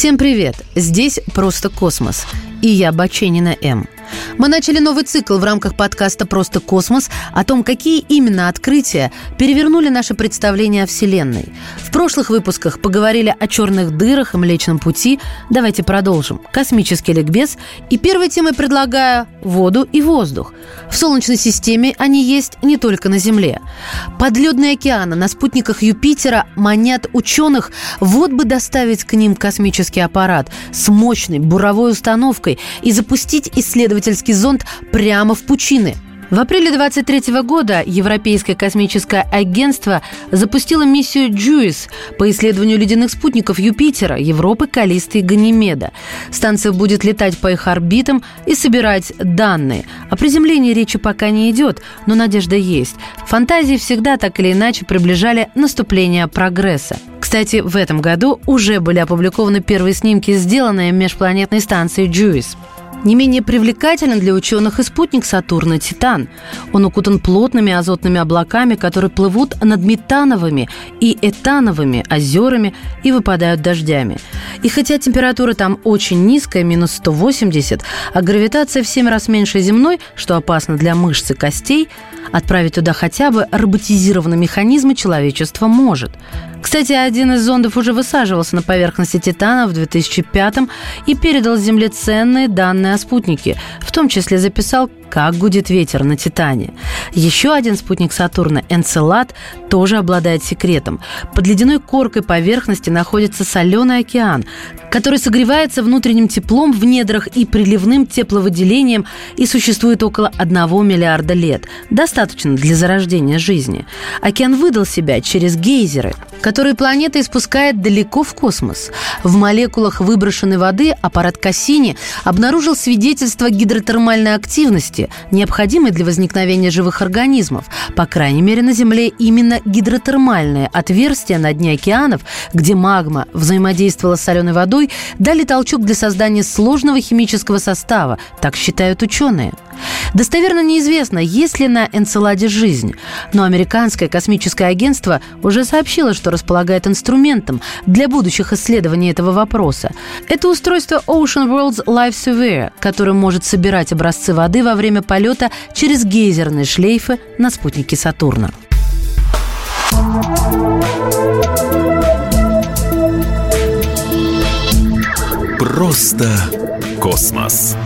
Всем привет! Здесь «Просто космос» и я, Баченина М. Мы начали новый цикл в рамках подкаста «Просто космос» о том, какие именно открытия перевернули наше представление о Вселенной. В прошлых выпусках поговорили о черных дырах и Млечном пути. Давайте продолжим. Космический ликбез. И первой темой предлагаю воду и воздух. В Солнечной системе они есть не только на Земле. Подледные океаны на спутниках Юпитера манят ученых вот бы доставить к ним космический аппарат с мощной буровой установкой и запустить исследовательский зонд прямо в пучины – в апреле 23 года Европейское космическое агентство запустило миссию «Джуис» по исследованию ледяных спутников Юпитера, Европы, Калисты и Ганимеда. Станция будет летать по их орбитам и собирать данные. О приземлении речи пока не идет, но надежда есть. Фантазии всегда так или иначе приближали наступление прогресса. Кстати, в этом году уже были опубликованы первые снимки, сделанные межпланетной станцией «Джуис». Не менее привлекателен для ученых и спутник Сатурна – Титан. Он укутан плотными азотными облаками, которые плывут над метановыми и этановыми озерами и выпадают дождями. И хотя температура там очень низкая, минус 180, а гравитация в 7 раз меньше земной, что опасно для мышц и костей, отправить туда хотя бы роботизированные механизмы человечество может. Кстати, один из зондов уже высаживался на поверхности Титана в 2005 и передал Земле ценные данные о спутнике, в том числе записал, как гудит ветер на Титане. Еще один спутник Сатурна, Энцелад, тоже обладает секретом. Под ледяной коркой поверхности находится соленый океан, который согревается внутренним теплом в недрах и приливным тепловыделением и существует около 1 миллиарда лет. Достаточно для зарождения жизни. Океан выдал себя через гейзеры, которые планета испускает далеко в космос. В молекулах выброшенной воды аппарат Кассини обнаружил свидетельство гидротермальной активности, необходимой для возникновения живых организмов. По крайней мере, на Земле именно гидротермальные отверстия на дне океанов, где магма взаимодействовала с соленой водой, дали толчок для создания сложного химического состава, так считают ученые. Достоверно неизвестно, есть ли на Энцеладе жизнь, но американское космическое агентство уже сообщило, что располагает инструментом для будущих исследований этого вопроса. Это устройство Ocean World's Life Surveyor, которое может собирать образцы воды во время полета через гейзерные шлейфы на спутнике Сатурна. Просто космос.